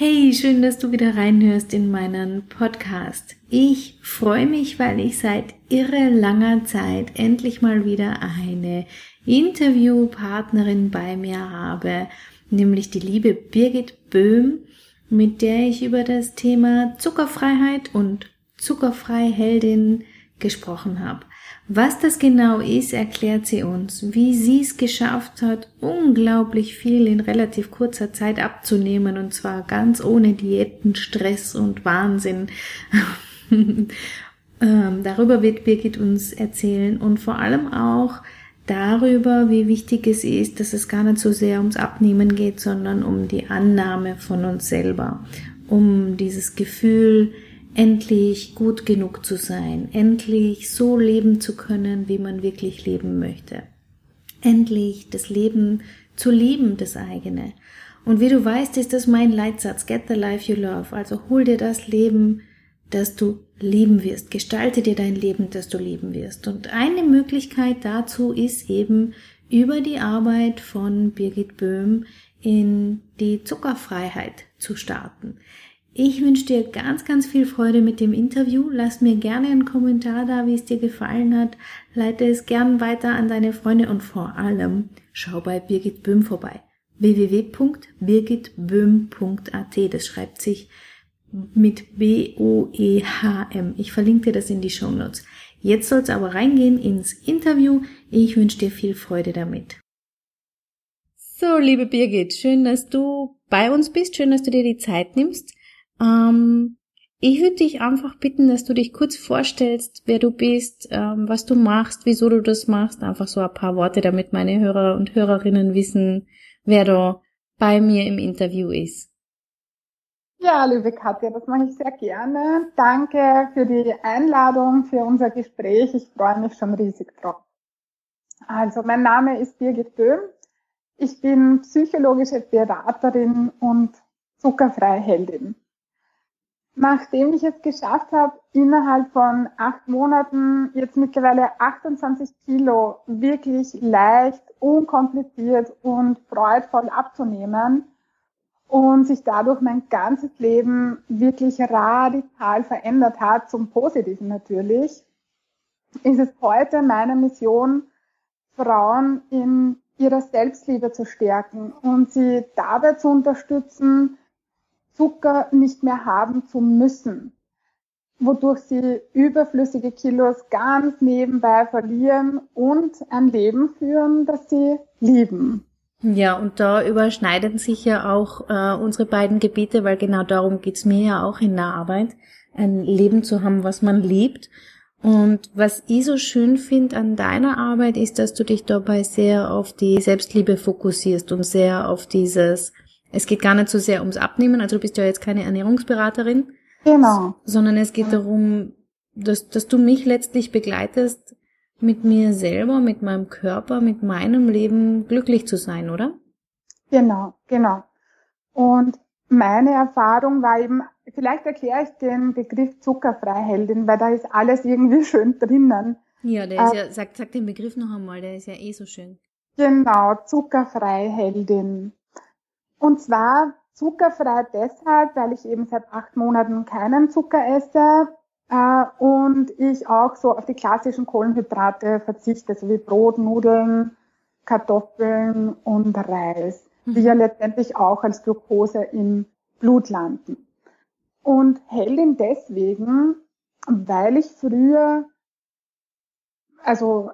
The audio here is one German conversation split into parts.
Hey, schön, dass du wieder reinhörst in meinen Podcast. Ich freue mich, weil ich seit irre langer Zeit endlich mal wieder eine Interviewpartnerin bei mir habe, nämlich die liebe Birgit Böhm, mit der ich über das Thema Zuckerfreiheit und Zuckerfreiheldin gesprochen habe. Was das genau ist, erklärt sie uns, wie sie es geschafft hat, unglaublich viel in relativ kurzer Zeit abzunehmen und zwar ganz ohne Diäten, Stress und Wahnsinn. ähm, darüber wird Birgit uns erzählen und vor allem auch darüber, wie wichtig es ist, dass es gar nicht so sehr ums Abnehmen geht, sondern um die Annahme von uns selber, um dieses Gefühl, endlich gut genug zu sein, endlich so leben zu können, wie man wirklich leben möchte, endlich das Leben zu lieben, das eigene. Und wie du weißt, ist das mein Leitsatz, get the life you love, also hol dir das Leben, das du lieben wirst, gestalte dir dein Leben, das du lieben wirst. Und eine Möglichkeit dazu ist eben über die Arbeit von Birgit Böhm in die Zuckerfreiheit zu starten. Ich wünsche dir ganz, ganz viel Freude mit dem Interview. Lass mir gerne einen Kommentar da, wie es dir gefallen hat. Leite es gern weiter an deine Freunde und vor allem schau bei Birgit Böhm vorbei. www.birgitböhm.at. Das schreibt sich mit B-O-E-H-M. Ich verlinke dir das in die Show Notes. Jetzt soll es aber reingehen ins Interview. Ich wünsche dir viel Freude damit. So, liebe Birgit, schön, dass du bei uns bist. Schön, dass du dir die Zeit nimmst. Ähm, ich würde dich einfach bitten, dass du dich kurz vorstellst, wer du bist, ähm, was du machst, wieso du das machst. Einfach so ein paar Worte, damit meine Hörer und Hörerinnen wissen, wer da bei mir im Interview ist. Ja, liebe Katja, das mache ich sehr gerne. Danke für die Einladung, für unser Gespräch. Ich freue mich schon riesig drauf. Also, mein Name ist Birgit Böhm. Ich bin psychologische Beraterin und zuckerfreie Heldin. Nachdem ich es geschafft habe, innerhalb von acht Monaten jetzt mittlerweile 28 Kilo wirklich leicht, unkompliziert und freudvoll abzunehmen und sich dadurch mein ganzes Leben wirklich radikal verändert hat, zum Positiven natürlich, ist es heute meine Mission, Frauen in ihrer Selbstliebe zu stärken und sie dabei zu unterstützen, Zucker nicht mehr haben zu müssen, wodurch sie überflüssige Kilos ganz nebenbei verlieren und ein Leben führen, das sie lieben. Ja, und da überschneiden sich ja auch äh, unsere beiden Gebiete, weil genau darum geht's mir ja auch in der Arbeit, ein Leben zu haben, was man liebt. Und was ich so schön finde an deiner Arbeit ist, dass du dich dabei sehr auf die Selbstliebe fokussierst und sehr auf dieses es geht gar nicht so sehr ums Abnehmen, also du bist ja jetzt keine Ernährungsberaterin. Genau. Sondern es geht darum, dass, dass du mich letztlich begleitest, mit mir selber, mit meinem Körper, mit meinem Leben glücklich zu sein, oder? Genau, genau. Und meine Erfahrung war eben, vielleicht erkläre ich den Begriff Zuckerfreiheldin, weil da ist alles irgendwie schön drinnen. Ja, der ist äh, ja, sag, sag den Begriff noch einmal, der ist ja eh so schön. Genau, Zuckerfreiheldin. Und zwar zuckerfrei deshalb, weil ich eben seit acht Monaten keinen Zucker esse äh, und ich auch so auf die klassischen Kohlenhydrate verzichte, so wie Brot, Nudeln, Kartoffeln und Reis, mhm. die ja letztendlich auch als Glucose im Blut landen. Und Heldin deswegen, weil ich früher, also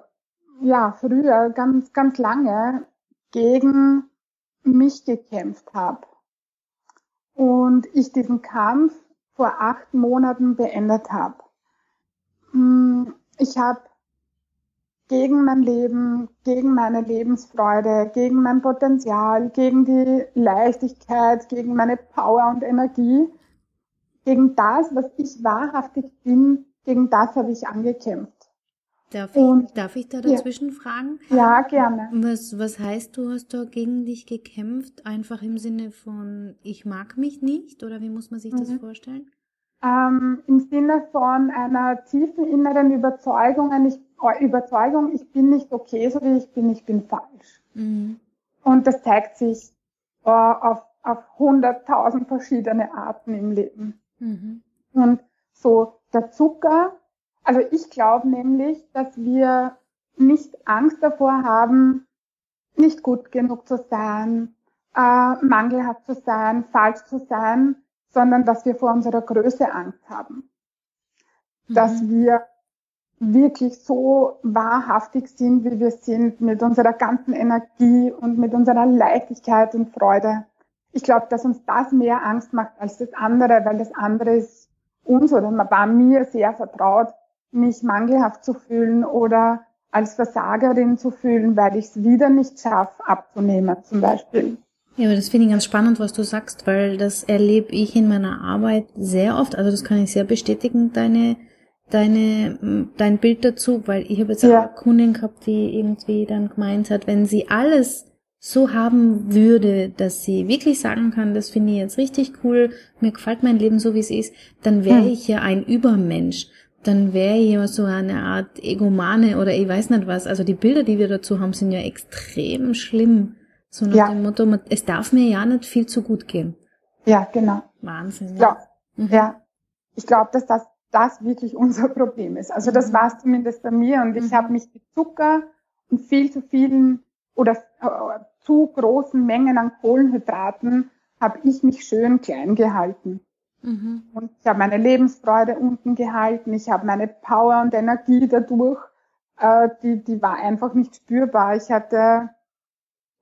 ja, früher ganz, ganz lange gegen mich gekämpft habe. Und ich diesen Kampf vor acht Monaten beendet habe. Hm, ich habe gegen mein Leben, gegen meine Lebensfreude, gegen mein Potenzial, gegen die Leichtigkeit, gegen meine Power und Energie, gegen das, was ich wahrhaftig bin, gegen das habe ich angekämpft. Darf ich, darf ich da dazwischen ja. fragen? Ja, gerne. Was, was heißt, du hast da gegen dich gekämpft? Einfach im Sinne von, ich mag mich nicht? Oder wie muss man sich mhm. das vorstellen? Ähm, Im Sinne von einer tiefen inneren Überzeugung, ich, Überzeugung, ich bin nicht okay, so wie ich bin, ich bin falsch. Mhm. Und das zeigt sich äh, auf, auf hunderttausend verschiedene Arten im Leben. Mhm. Und so der Zucker, also ich glaube nämlich, dass wir nicht Angst davor haben, nicht gut genug zu sein, äh, mangelhaft zu sein, falsch zu sein, sondern dass wir vor unserer Größe Angst haben. Mhm. Dass wir wirklich so wahrhaftig sind, wie wir sind, mit unserer ganzen Energie und mit unserer Leichtigkeit und Freude. Ich glaube, dass uns das mehr Angst macht als das andere, weil das andere ist uns oder war mir sehr vertraut, mich mangelhaft zu fühlen oder als Versagerin zu fühlen, weil ich es wieder nicht schaffe, abzunehmen zum Beispiel. Ja, aber das finde ich ganz spannend, was du sagst, weil das erlebe ich in meiner Arbeit sehr oft. Also das kann ich sehr bestätigen, deine, deine, dein Bild dazu, weil ich habe jetzt ja. eine Kundin gehabt, die irgendwie dann gemeint hat, wenn sie alles so haben würde, dass sie wirklich sagen kann, das finde ich jetzt richtig cool, mir gefällt mein Leben so, wie es ist, dann wäre hm. ich ja ein Übermensch. Dann wäre ich ja so eine Art Egomane oder ich weiß nicht was. Also die Bilder, die wir dazu haben, sind ja extrem schlimm. So nach ja. dem Motto, es darf mir ja nicht viel zu gut gehen. Ja, genau. Wahnsinn. Ja, mhm. ja. Ich glaube, dass das, das wirklich unser Problem ist. Also das mhm. war es zumindest bei mir und ich mhm. habe mich mit Zucker und viel zu vielen oder äh, zu großen Mengen an Kohlenhydraten habe ich mich schön klein gehalten. Mhm. Und ich habe meine Lebensfreude unten gehalten, ich habe meine Power und Energie dadurch, äh, die, die war einfach nicht spürbar. Ich hatte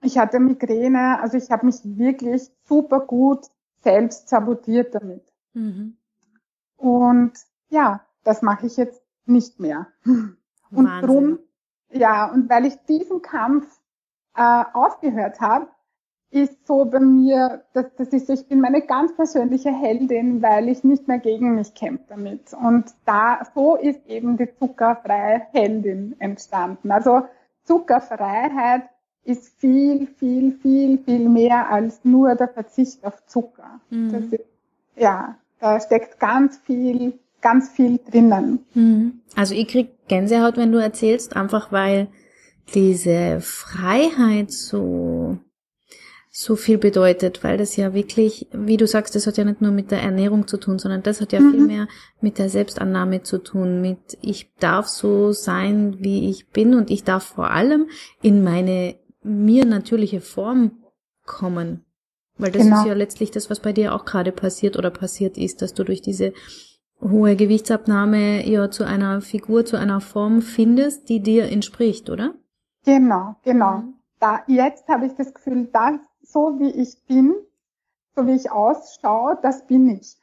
ich hatte Migräne, also ich habe mich wirklich super gut selbst sabotiert damit. Mhm. Und ja, das mache ich jetzt nicht mehr. Und Wahnsinn. drum, ja, und weil ich diesen Kampf äh, aufgehört habe, ist so bei mir, dass das ist so, ich bin meine ganz persönliche Heldin, weil ich nicht mehr gegen mich kämpfe damit. Und da, so ist eben die zuckerfreie Heldin entstanden. Also Zuckerfreiheit ist viel, viel, viel, viel mehr als nur der Verzicht auf Zucker. Mhm. Ist, ja, da steckt ganz viel, ganz viel drinnen. Mhm. Also ich krieg Gänsehaut, wenn du erzählst, einfach weil diese Freiheit so so viel bedeutet, weil das ja wirklich, wie du sagst, das hat ja nicht nur mit der Ernährung zu tun, sondern das hat ja mhm. viel mehr mit der Selbstannahme zu tun, mit ich darf so sein, wie ich bin und ich darf vor allem in meine mir natürliche Form kommen. Weil das genau. ist ja letztlich das, was bei dir auch gerade passiert oder passiert ist, dass du durch diese hohe Gewichtsabnahme ja zu einer Figur, zu einer Form findest, die dir entspricht, oder? Genau, genau. Mhm. Da, jetzt habe ich das Gefühl, dass so wie ich bin, so wie ich ausschaue, das bin ich.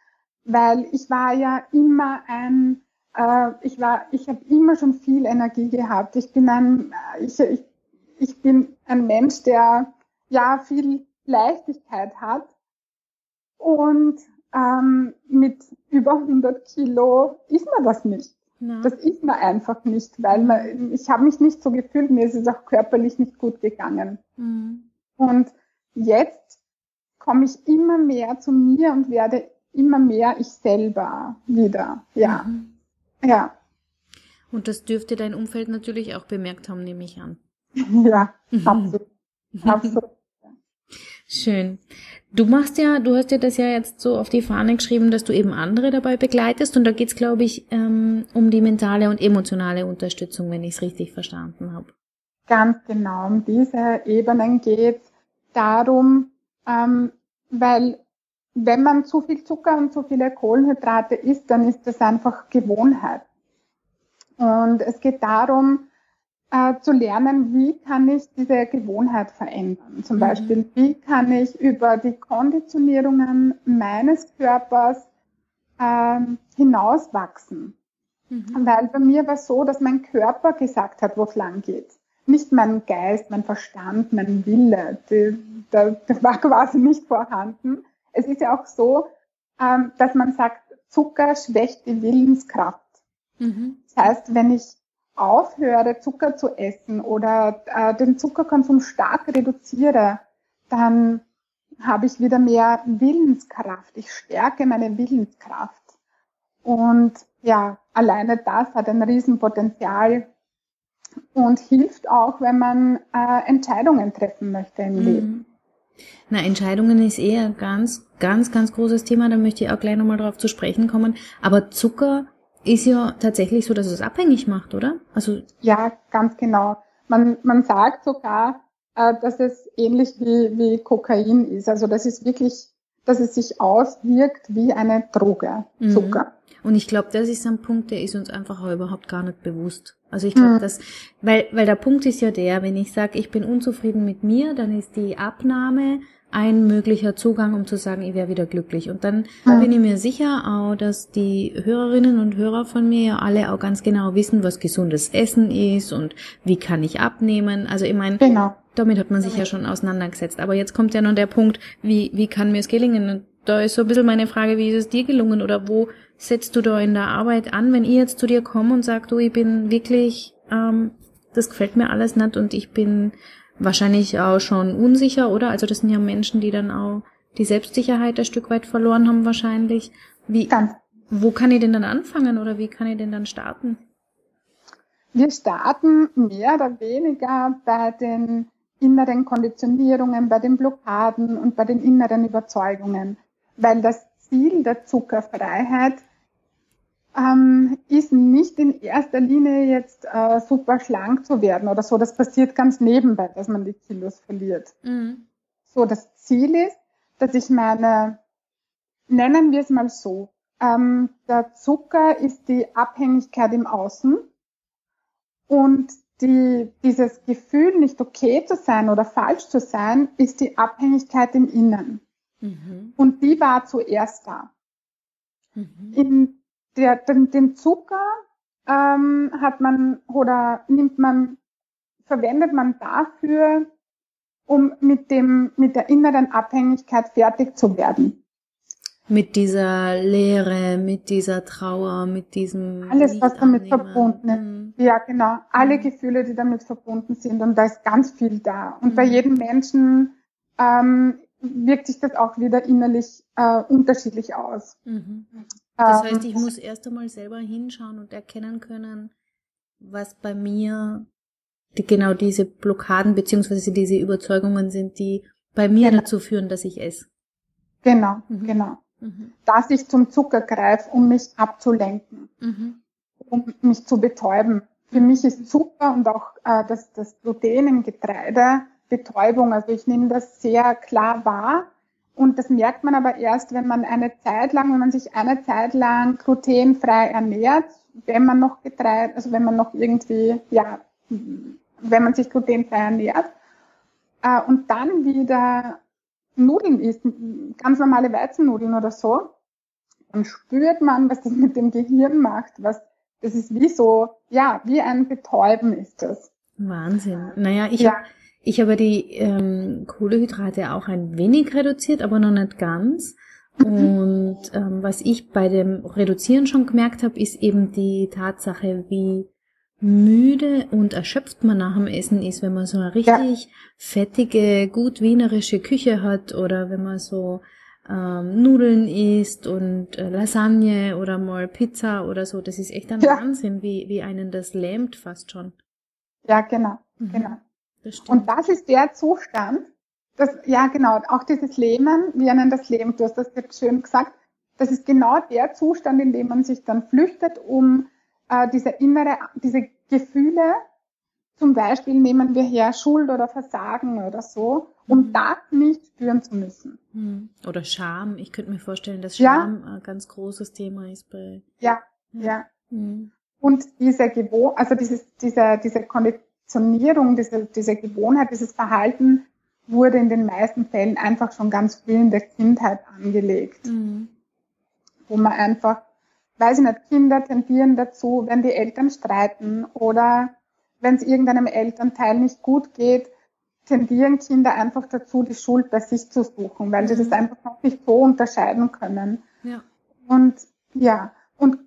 Weil ich war ja immer ein, äh, ich war, ich habe immer schon viel Energie gehabt. Ich bin ein, ich, ich ich bin ein Mensch, der ja viel Leichtigkeit hat und ähm, mit über 100 Kilo ist man das nicht. Na. Das ist man einfach nicht, weil man, ich habe mich nicht so gefühlt, mir ist es auch körperlich nicht gut gegangen. Mhm. Und jetzt komme ich immer mehr zu mir und werde immer mehr ich selber wieder. Ja. Mhm. Ja. Und das dürfte dein Umfeld natürlich auch bemerkt haben, nehme ich an. Ja, absolut. absolut. Schön. Du machst ja, du hast ja das ja jetzt so auf die Fahne geschrieben, dass du eben andere dabei begleitest und da geht's, glaube ich, ähm, um die mentale und emotionale Unterstützung, wenn ich es richtig verstanden habe. Ganz genau, um diese Ebenen geht's darum, ähm, weil wenn man zu viel Zucker und zu viele Kohlenhydrate isst, dann ist das einfach Gewohnheit. Und es geht darum, äh, zu lernen, wie kann ich diese Gewohnheit verändern. Zum mhm. Beispiel, wie kann ich über die Konditionierungen meines Körpers ähm, hinauswachsen. Mhm. Weil bei mir war es so, dass mein Körper gesagt hat, wo es lang geht. Nicht mein Geist, mein Verstand, mein Wille. Die, der, der war quasi nicht vorhanden. Es ist ja auch so, ähm, dass man sagt, Zucker schwächt die Willenskraft. Mhm. Das heißt, wenn ich aufhöre, Zucker zu essen oder äh, den Zuckerkonsum stark reduziere, dann habe ich wieder mehr Willenskraft. Ich stärke meine Willenskraft. Und ja, alleine das hat ein Riesenpotenzial und hilft auch, wenn man äh, Entscheidungen treffen möchte im mhm. Leben. Na, Entscheidungen ist eher ein ganz, ganz, ganz großes Thema. Da möchte ich auch gleich nochmal drauf zu sprechen kommen. Aber Zucker ist ja tatsächlich so, dass es abhängig macht, oder? Also ja, ganz genau. Man, man sagt sogar, äh, dass es ähnlich wie, wie Kokain ist. Also das ist wirklich, dass es sich auswirkt wie eine Droge, mhm. Zucker. Und ich glaube, das ist ein Punkt, der ist uns einfach überhaupt gar nicht bewusst. Also ich glaube, mhm. dass, weil, weil der Punkt ist ja der, wenn ich sage, ich bin unzufrieden mit mir, dann ist die Abnahme ein möglicher Zugang, um zu sagen, ich wäre wieder glücklich. Und dann mhm. bin ich mir sicher auch, dass die Hörerinnen und Hörer von mir ja alle auch ganz genau wissen, was gesundes Essen ist und wie kann ich abnehmen. Also ich meine, genau. damit hat man sich ja schon auseinandergesetzt. Aber jetzt kommt ja noch der Punkt, wie, wie kann mir es gelingen? Und da ist so ein bisschen meine Frage, wie ist es dir gelungen oder wo setzt du da in der Arbeit an, wenn ich jetzt zu dir komme und sag, du, ich bin wirklich, ähm, das gefällt mir alles nicht und ich bin wahrscheinlich auch schon unsicher, oder? Also das sind ja Menschen, die dann auch die Selbstsicherheit ein Stück weit verloren haben wahrscheinlich. Wie, Ganz. wo kann ich denn dann anfangen oder wie kann ich denn dann starten? Wir starten mehr oder weniger bei den inneren Konditionierungen, bei den Blockaden und bei den inneren Überzeugungen, weil das Ziel der Zuckerfreiheit ähm, ist nicht in erster Linie jetzt äh, super schlank zu werden oder so. Das passiert ganz nebenbei, dass man die Kilos verliert. Mhm. So, das Ziel ist, dass ich meine, nennen wir es mal so, ähm, der Zucker ist die Abhängigkeit im Außen und die, dieses Gefühl, nicht okay zu sein oder falsch zu sein, ist die Abhängigkeit im Innen. Mhm. Und die war zuerst da. Mhm. In der, den, den Zucker ähm, hat man oder nimmt man, verwendet man dafür, um mit dem, mit der inneren Abhängigkeit fertig zu werden. Mit dieser Leere, mit dieser Trauer, mit diesem. Alles, was damit verbunden ist. Mhm. Ja, genau. Alle mhm. Gefühle, die damit verbunden sind. Und da ist ganz viel da. Und mhm. bei jedem Menschen ähm, wirkt sich das auch wieder innerlich äh, unterschiedlich aus. Das heißt, ich ähm, muss erst einmal selber hinschauen und erkennen können, was bei mir die, genau diese Blockaden beziehungsweise diese Überzeugungen sind, die bei mir genau. dazu führen, dass ich esse. Genau, mhm. genau. Mhm. Dass ich zum Zucker greife, um mich abzulenken, mhm. um mich zu betäuben. Für mich ist Zucker und auch äh, das, das Gluten im Getreide Betäubung. Also ich nehme das sehr klar wahr und das merkt man aber erst, wenn man eine Zeit lang, wenn man sich eine Zeit lang glutenfrei ernährt, wenn man noch Getreide, also wenn man noch irgendwie, ja, wenn man sich glutenfrei ernährt, äh, und dann wieder Nudeln isst, ganz normale Weizennudeln oder so, dann spürt man, was das mit dem Gehirn macht, was, das ist wie so, ja, wie ein Betäuben ist das. Wahnsinn. Naja, ich, ja. Ich habe die ähm, Kohlehydrate auch ein wenig reduziert, aber noch nicht ganz. Und ähm, was ich bei dem Reduzieren schon gemerkt habe, ist eben die Tatsache, wie müde und erschöpft man nach dem Essen ist, wenn man so eine richtig ja. fettige, gut wienerische Küche hat oder wenn man so ähm, Nudeln isst und äh, Lasagne oder mal Pizza oder so. Das ist echt ein ja. Wahnsinn, wie, wie einen das lähmt fast schon. Ja, genau, mhm. genau. Das und das ist der Zustand, das, ja genau, auch dieses Lähmen, wir nennen das Leben, du hast das jetzt schön gesagt, das ist genau der Zustand, in dem man sich dann flüchtet, um äh, diese innere, diese Gefühle, zum Beispiel nehmen wir her Schuld oder Versagen oder so, um mhm. das nicht spüren zu müssen. Mhm. Oder Scham. Ich könnte mir vorstellen, dass Scham ja. ein ganz großes Thema ist bei. Ja, ja. ja. Mhm. Und diese Gewohnheit, also dieses, diese, diese Kondition, Konditionierung, diese, diese Gewohnheit, dieses Verhalten wurde in den meisten Fällen einfach schon ganz früh in der Kindheit angelegt. Mhm. Wo man einfach weiß ich nicht, Kinder tendieren dazu, wenn die Eltern streiten oder wenn es irgendeinem Elternteil nicht gut geht, tendieren Kinder einfach dazu, die Schuld bei sich zu suchen, weil mhm. sie das einfach noch nicht so unterscheiden können. Ja. Und ja, und,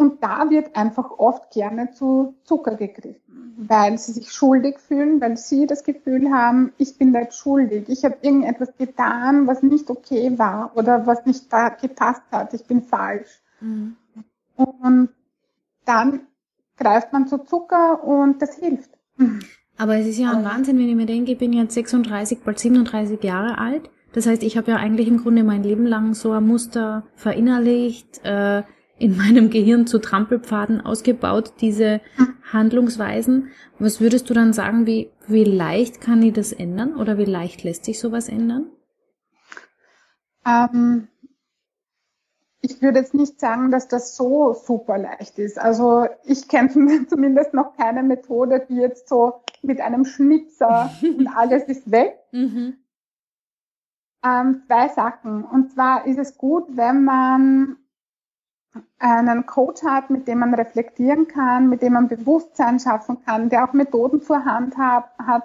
und da wird einfach oft gerne zu Zucker gegriffen, weil sie sich schuldig fühlen, weil sie das Gefühl haben, ich bin da jetzt schuldig, ich habe irgendetwas getan, was nicht okay war oder was nicht da gepasst hat, ich bin falsch. Mhm. Und dann greift man zu Zucker und das hilft. Aber es ist ja ein Wahnsinn, wenn ich mir denke, ich bin jetzt 36, bald 37 Jahre alt. Das heißt, ich habe ja eigentlich im Grunde mein Leben lang so ein Muster verinnerlicht, äh, in meinem Gehirn zu Trampelpfaden ausgebaut, diese Handlungsweisen. Was würdest du dann sagen, wie, wie leicht kann ich das ändern oder wie leicht lässt sich sowas ändern? Ähm, ich würde jetzt nicht sagen, dass das so super leicht ist. Also ich kenne zumindest noch keine Methode, die jetzt so mit einem Schnitzer und alles ist weg. Mhm. Ähm, zwei Sachen. Und zwar ist es gut, wenn man einen Coach hat, mit dem man reflektieren kann, mit dem man Bewusstsein schaffen kann, der auch Methoden zur Hand hat, hat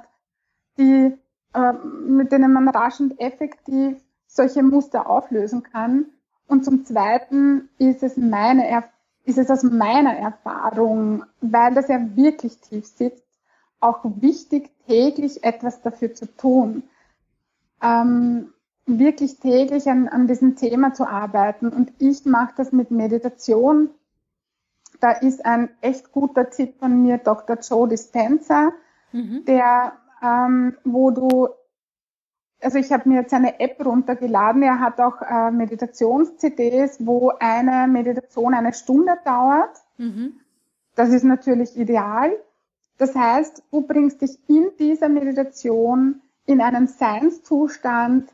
die, äh, mit denen man rasch und effektiv solche Muster auflösen kann. Und zum Zweiten ist es meine, ist es aus meiner Erfahrung, weil das ja wirklich tief sitzt, auch wichtig, täglich etwas dafür zu tun. Ähm, wirklich täglich an, an diesem Thema zu arbeiten. Und ich mache das mit Meditation. Da ist ein echt guter Tipp von mir, Dr. Joe Dispenza, mhm. der, ähm, wo du also ich habe mir jetzt eine App runtergeladen. Er hat auch äh, Meditations-CDs, wo eine Meditation eine Stunde dauert. Mhm. Das ist natürlich ideal. Das heißt, du bringst dich in dieser Meditation in einen Seinszustand,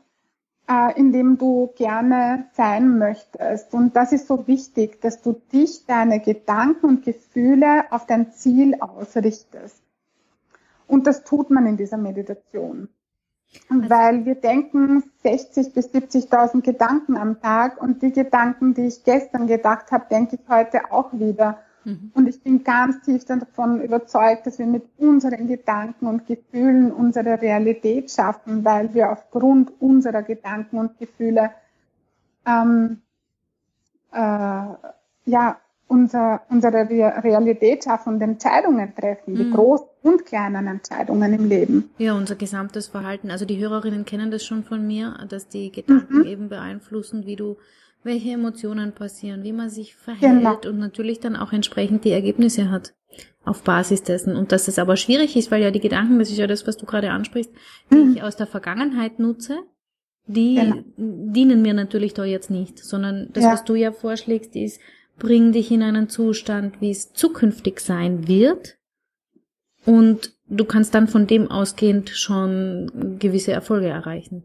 äh, in dem du gerne sein möchtest. Und das ist so wichtig, dass du dich, deine Gedanken und Gefühle auf dein Ziel ausrichtest. Und das tut man in dieser Meditation. Weil wir denken 60 bis 70.000 Gedanken am Tag und die Gedanken, die ich gestern gedacht habe, denke ich heute auch wieder. Mhm. Und ich bin ganz tief davon überzeugt, dass wir mit unseren Gedanken und Gefühlen unsere Realität schaffen, weil wir aufgrund unserer Gedanken und Gefühle ähm, äh, ja unser, unsere Realität schaffen und Entscheidungen treffen, die mhm. großen und kleinen Entscheidungen im Leben. Ja, unser gesamtes Verhalten. Also die Hörerinnen kennen das schon von mir, dass die Gedanken mhm. eben beeinflussen, wie du, welche Emotionen passieren, wie man sich verhält genau. und natürlich dann auch entsprechend die Ergebnisse hat auf Basis dessen. Und dass es aber schwierig ist, weil ja die Gedanken, das ist ja das, was du gerade ansprichst, die mhm. ich aus der Vergangenheit nutze, die genau. dienen mir natürlich da jetzt nicht, sondern das, ja. was du ja vorschlägst, ist, bring dich in einen Zustand, wie es zukünftig sein wird. Und du kannst dann von dem ausgehend schon gewisse Erfolge erreichen.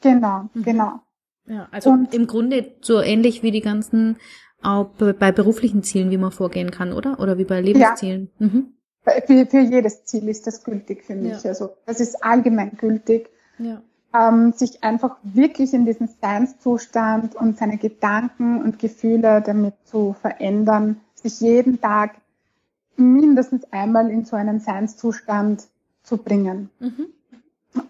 Genau, mhm. genau. Ja, also und im Grunde so ähnlich wie die ganzen auch bei beruflichen Zielen, wie man vorgehen kann, oder? Oder wie bei Lebenszielen. Ja. Mhm. Für, für jedes Ziel ist das gültig für mich. Ja. Also das ist allgemein gültig. Ja ähm, sich einfach wirklich in diesen Seinszustand und seine Gedanken und Gefühle damit zu verändern, sich jeden Tag mindestens einmal in so einen Seinszustand zu bringen. Mhm.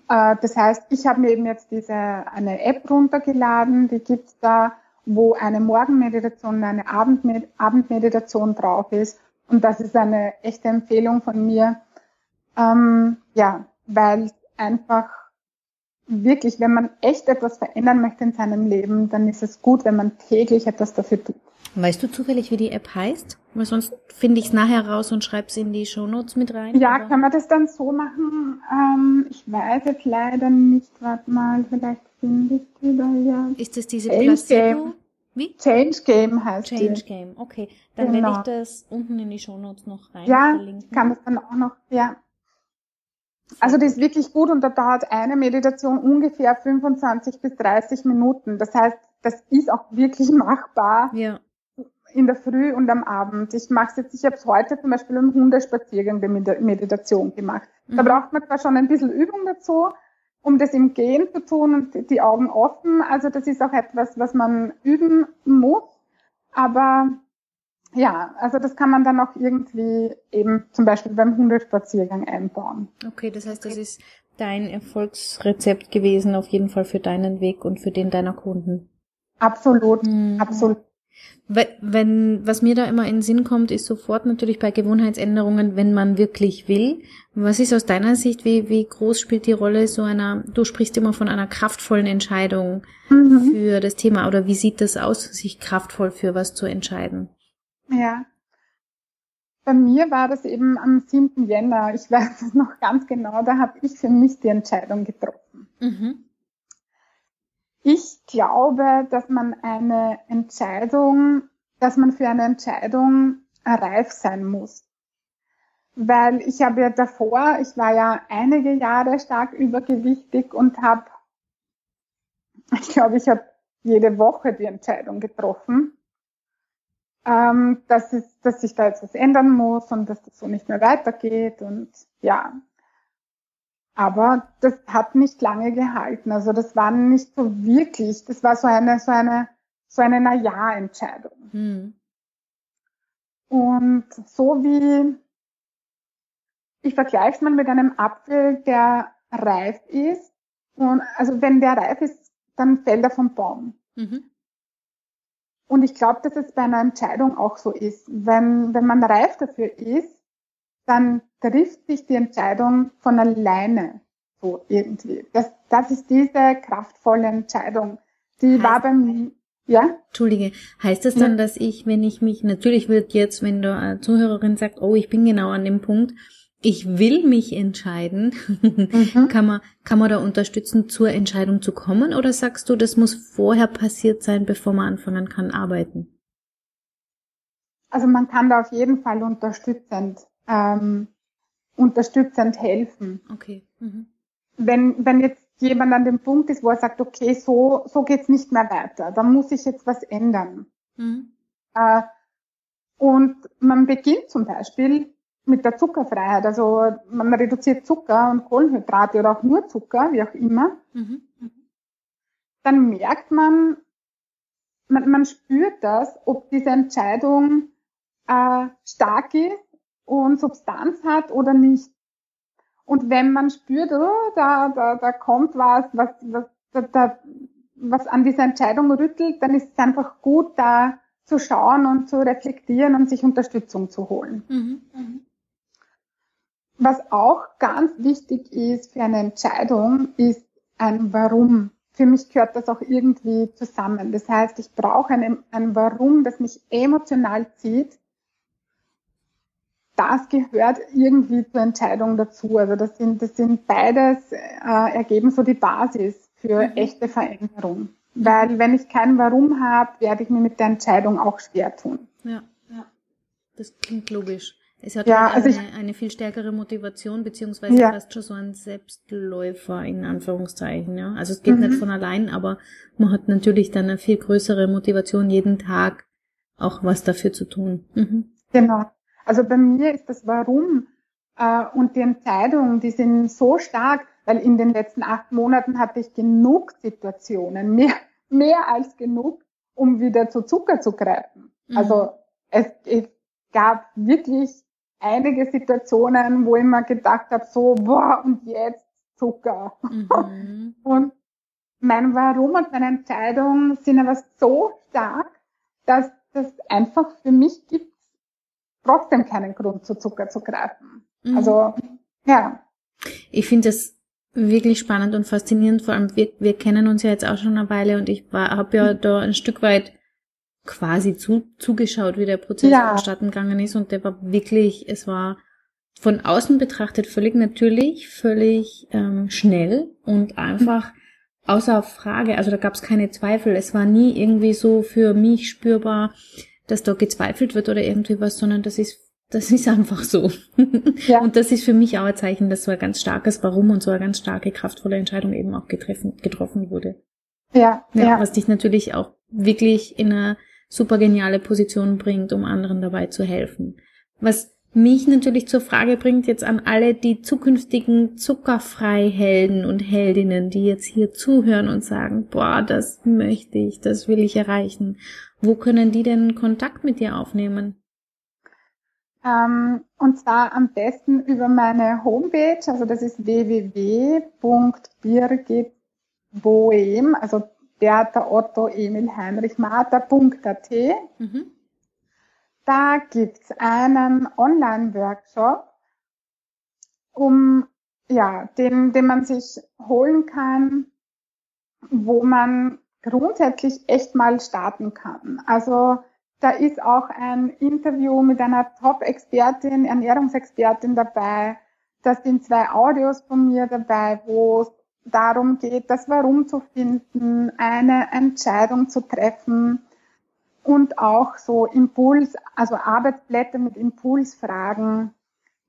Äh, das heißt, ich habe mir eben jetzt diese eine App runtergeladen, die gibt's da, wo eine Morgenmeditation und eine Abendmed Abendmeditation drauf ist. Und das ist eine echte Empfehlung von mir. Ähm, ja, weil einfach wirklich, wenn man echt etwas verändern möchte in seinem Leben, dann ist es gut, wenn man täglich etwas dafür tut. Weißt du zufällig, wie die App heißt? Weil sonst finde ich es nachher raus und schreibe es in die Shownotes mit rein. Ja, oder? kann man das dann so machen? Ähm, ich weiß jetzt leider nicht. Warte mal, vielleicht finde ich die da ja. Ist das diese Change Placebo? Game. Wie? Change Game heißt Change die. Game, okay. Dann genau. werde ich das unten in die Shownotes noch rein ja, verlinken. Ja, kann das dann auch noch, ja. Also das ist wirklich gut und da dauert eine Meditation ungefähr 25 bis 30 Minuten. Das heißt, das ist auch wirklich machbar ja. In der Früh und am Abend. Ich mache es jetzt, ich habe es heute zum Beispiel im Hundespaziergang der Meditation gemacht. Mhm. Da braucht man zwar schon ein bisschen Übung dazu, um das im Gehen zu tun und die Augen offen. Also das ist auch etwas, was man üben muss. Aber ja, also das kann man dann auch irgendwie eben zum Beispiel beim Hundespaziergang einbauen. Okay, das heißt, das ist dein Erfolgsrezept gewesen, auf jeden Fall für deinen Weg und für den deiner Kunden. Absolut, mhm. absolut. Wenn, was mir da immer in den Sinn kommt, ist sofort natürlich bei Gewohnheitsänderungen, wenn man wirklich will. Was ist aus deiner Sicht, wie, wie groß spielt die Rolle so einer, du sprichst immer von einer kraftvollen Entscheidung mhm. für das Thema oder wie sieht das aus, sich kraftvoll für was zu entscheiden? Ja. Bei mir war das eben am 7. Jänner, ich weiß es noch ganz genau, da habe ich für mich die Entscheidung getroffen. Mhm. Ich glaube, dass man eine Entscheidung, dass man für eine Entscheidung reif sein muss. Weil ich habe ja davor, ich war ja einige Jahre stark übergewichtig und habe, ich glaube, ich habe jede Woche die Entscheidung getroffen, ähm, dass, es, dass sich da jetzt was ändern muss und dass das so nicht mehr weitergeht und ja, aber das hat nicht lange gehalten. Also das war nicht so wirklich, das war so eine, so eine, so eine Na-Ja-Entscheidung. Hm. Und so wie, ich vergleiche es mal mit einem Apfel, der reif ist. Und also wenn der reif ist, dann fällt er vom Baum. Mhm. Und ich glaube, dass es bei einer Entscheidung auch so ist. Wenn, wenn man reif dafür ist, dann trifft sich die Entscheidung von alleine so irgendwie. Das, das ist diese kraftvolle Entscheidung. Die heißt, war bei mir, ja? Entschuldige, heißt das dann, ja. dass ich, wenn ich mich, natürlich wird jetzt, wenn du eine Zuhörerin sagt, oh, ich bin genau an dem Punkt, ich will mich entscheiden, mhm. kann man, kann man da unterstützen, zur Entscheidung zu kommen? Oder sagst du, das muss vorher passiert sein, bevor man anfangen kann, arbeiten? Also man kann da auf jeden Fall unterstützend ähm, unterstützend helfen. Okay. Mhm. Wenn, wenn jetzt jemand an dem Punkt ist, wo er sagt, okay, so, so geht's nicht mehr weiter, dann muss ich jetzt was ändern. Mhm. Äh, und man beginnt zum Beispiel mit der Zuckerfreiheit. Also man reduziert Zucker und Kohlenhydrate oder auch nur Zucker, wie auch immer. Mhm. Dann merkt man, man, man spürt das, ob diese Entscheidung äh, stark ist und Substanz hat oder nicht. Und wenn man spürt, oh, da, da, da kommt was, was, was, da, da, was an dieser Entscheidung rüttelt, dann ist es einfach gut, da zu schauen und zu reflektieren und sich Unterstützung zu holen. Mhm, mh. Was auch ganz wichtig ist für eine Entscheidung, ist ein Warum. Für mich gehört das auch irgendwie zusammen. Das heißt, ich brauche ein, ein Warum, das mich emotional zieht, das gehört irgendwie zur Entscheidung dazu. Also das sind, das sind beides äh, ergeben so die Basis für mhm. echte Veränderung. Weil wenn ich kein Warum habe, werde ich mir mit der Entscheidung auch schwer tun. Ja, ja. Das klingt logisch. Es hat ja, also eine, ich, eine viel stärkere Motivation, beziehungsweise ja. fast schon so ein Selbstläufer in Anführungszeichen. Ja? Also es geht mhm. nicht von allein, aber man hat natürlich dann eine viel größere Motivation, jeden Tag auch was dafür zu tun. Mhm. Genau. Also bei mir ist das Warum äh, und die Entscheidung, die sind so stark, weil in den letzten acht Monaten hatte ich genug Situationen, mehr, mehr als genug, um wieder zu Zucker zu greifen. Mhm. Also es, es gab wirklich einige Situationen, wo ich mir gedacht habe, so, boah, und jetzt Zucker. Mhm. und mein Warum und meine Entscheidung sind aber so stark, dass das einfach für mich gibt, trotzdem keinen Grund, zu Zucker zu greifen. Mhm. Also, ja. Ich finde das wirklich spannend und faszinierend. Vor allem, wir, wir kennen uns ja jetzt auch schon eine Weile und ich habe ja da ein Stück weit quasi zu, zugeschaut, wie der Prozess ja. vonstatten gegangen ist und der war wirklich, es war von außen betrachtet völlig natürlich, völlig ähm, schnell und einfach außer Frage, also da gab es keine Zweifel, es war nie irgendwie so für mich spürbar, dass da gezweifelt wird oder irgendwie was, sondern das ist das ist einfach so. Ja. Und das ist für mich auch ein Zeichen, dass so ein ganz starkes Warum und so eine ganz starke, kraftvolle Entscheidung eben auch getroffen, getroffen wurde. Ja, ja, ja. Was dich natürlich auch wirklich in eine super geniale Position bringt, um anderen dabei zu helfen. Was mich natürlich zur Frage bringt jetzt an alle die zukünftigen Zuckerfreihelden und Heldinnen, die jetzt hier zuhören und sagen, boah, das möchte ich, das will ich erreichen. Wo können die denn Kontakt mit dir aufnehmen? Ähm, und zwar am besten über meine Homepage, also das ist www.birgitboem, also Bertha Otto Emil Heinrich Martha.at. Mhm. Da gibt's einen Online-Workshop, um ja, den, den man sich holen kann, wo man grundsätzlich echt mal starten kann. Also da ist auch ein Interview mit einer Top-Expertin, Ernährungsexpertin dabei. Da sind zwei Audios von mir dabei, wo es darum geht, das Warum zu finden, eine Entscheidung zu treffen und auch so Impuls, also Arbeitsblätter mit Impulsfragen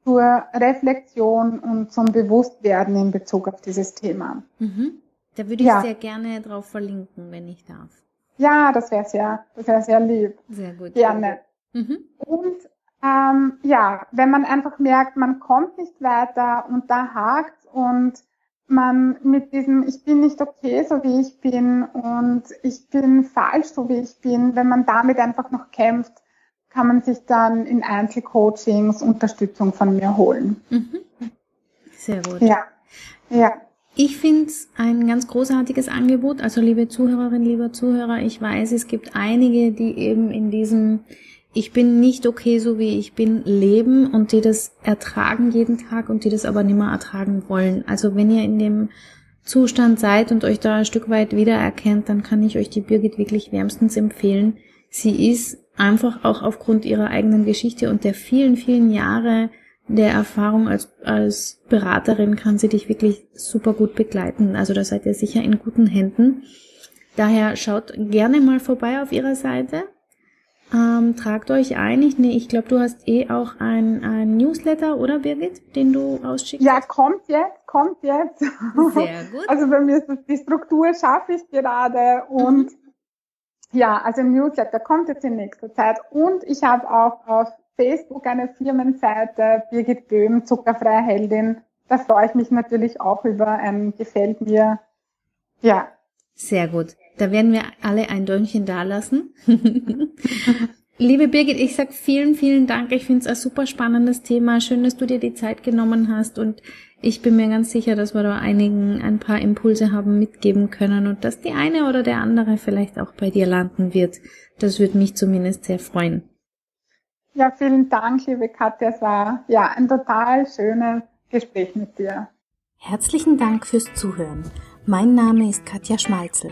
zur Reflexion und zum Bewusstwerden in Bezug auf dieses Thema. Mhm. Da würde ich ja. sehr gerne drauf verlinken, wenn ich darf. Ja, das wäre sehr, das wäre sehr lieb. Sehr gut. Gerne. Mhm. Und ähm, ja, wenn man einfach merkt, man kommt nicht weiter und da hakt und man mit diesem Ich bin nicht okay, so wie ich bin und ich bin falsch, so wie ich bin, wenn man damit einfach noch kämpft, kann man sich dann in Einzelcoachings Unterstützung von mir holen. Mhm. Sehr gut. Ja. Ja. Ich finde es ein ganz großartiges Angebot. Also liebe Zuhörerinnen, lieber Zuhörer, ich weiß, es gibt einige, die eben in diesem ich bin nicht okay, so wie ich bin, leben und die das ertragen jeden Tag und die das aber nicht mehr ertragen wollen. Also wenn ihr in dem Zustand seid und euch da ein Stück weit wiedererkennt, dann kann ich euch die Birgit wirklich wärmstens empfehlen. Sie ist einfach auch aufgrund ihrer eigenen Geschichte und der vielen, vielen Jahre der Erfahrung als, als Beraterin kann sie dich wirklich super gut begleiten. Also da seid ihr sicher in guten Händen. Daher schaut gerne mal vorbei auf ihrer Seite ähm, tragt euch ein. Ich, nee, ich glaube, du hast eh auch ein, ein Newsletter, oder Birgit, den du rausschickst? Ja, kommt jetzt, kommt jetzt. Sehr gut. Also bei mir ist das, die Struktur schaffe ich gerade und mhm. ja, also ein Newsletter kommt jetzt in nächster Zeit und ich habe auch auf Facebook eine Firmenseite, Birgit Böhm, zuckerfreie Heldin. Da freue ich mich natürlich auch über ein Gefällt mir. Ja. Sehr gut. Da werden wir alle ein Däumchen dalassen. Liebe Birgit, ich sag vielen, vielen Dank. Ich finde es ein super spannendes Thema. Schön, dass du dir die Zeit genommen hast und ich bin mir ganz sicher, dass wir da einigen ein paar Impulse haben mitgeben können und dass die eine oder der andere vielleicht auch bei dir landen wird. Das würde mich zumindest sehr freuen. Ja, vielen Dank, liebe Katja. Es war ja ein total schönes Gespräch mit dir. Herzlichen Dank fürs Zuhören. Mein Name ist Katja Schmalzel.